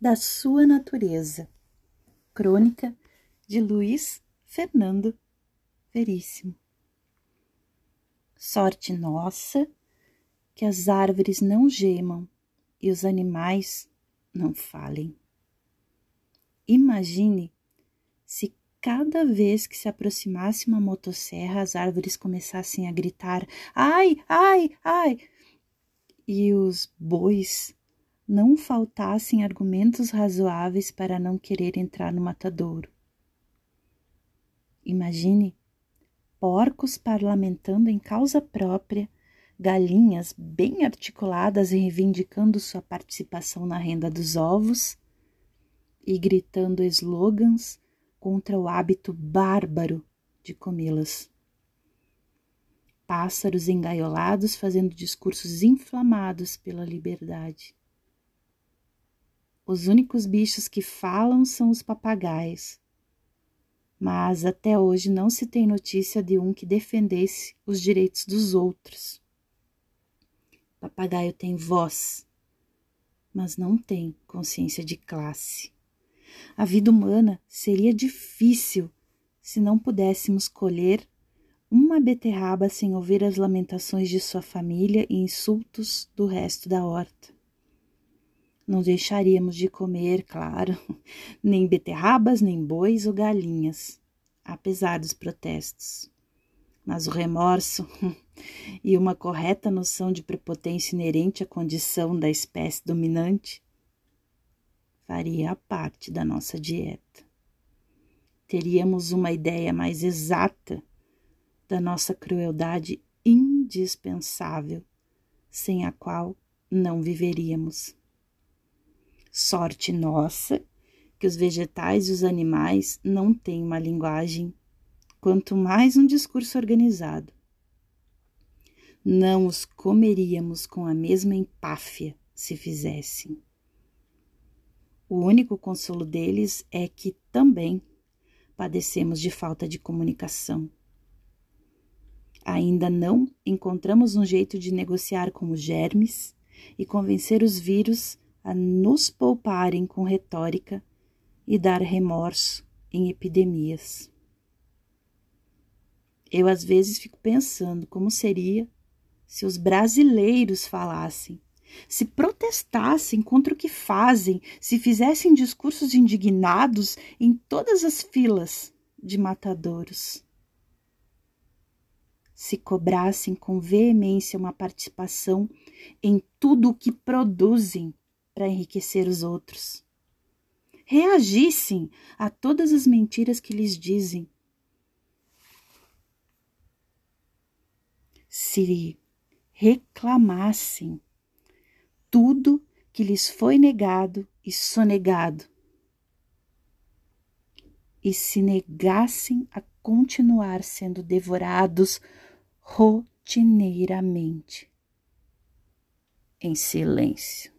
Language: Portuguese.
da sua natureza. Crônica de Luiz Fernando Veríssimo. Sorte nossa que as árvores não gemam e os animais não falem. Imagine se cada vez que se aproximasse uma motosserra as árvores começassem a gritar: ai, ai, ai! E os bois não faltassem argumentos razoáveis para não querer entrar no matadouro. Imagine porcos parlamentando em causa própria, galinhas bem articuladas reivindicando sua participação na renda dos ovos e gritando slogans contra o hábito bárbaro de comê-las. Pássaros engaiolados fazendo discursos inflamados pela liberdade. Os únicos bichos que falam são os papagaios. Mas até hoje não se tem notícia de um que defendesse os direitos dos outros. Papagaio tem voz, mas não tem consciência de classe. A vida humana seria difícil se não pudéssemos colher uma beterraba sem ouvir as lamentações de sua família e insultos do resto da horta. Não deixaríamos de comer, claro, nem beterrabas, nem bois ou galinhas, apesar dos protestos. Mas o remorso e uma correta noção de prepotência inerente à condição da espécie dominante faria parte da nossa dieta. Teríamos uma ideia mais exata da nossa crueldade indispensável, sem a qual não viveríamos. Sorte nossa que os vegetais e os animais não têm uma linguagem, quanto mais um discurso organizado. Não os comeríamos com a mesma empáfia se fizessem. O único consolo deles é que também padecemos de falta de comunicação. Ainda não encontramos um jeito de negociar com os germes e convencer os vírus a nos pouparem com retórica e dar remorso em epidemias. Eu às vezes fico pensando como seria se os brasileiros falassem, se protestassem contra o que fazem, se fizessem discursos indignados em todas as filas de matadouros. Se cobrassem com veemência uma participação em tudo o que produzem para enriquecer os outros. Reagissem a todas as mentiras que lhes dizem. Se reclamassem tudo que lhes foi negado e sonegado, e se negassem a continuar sendo devorados rotineiramente em silêncio.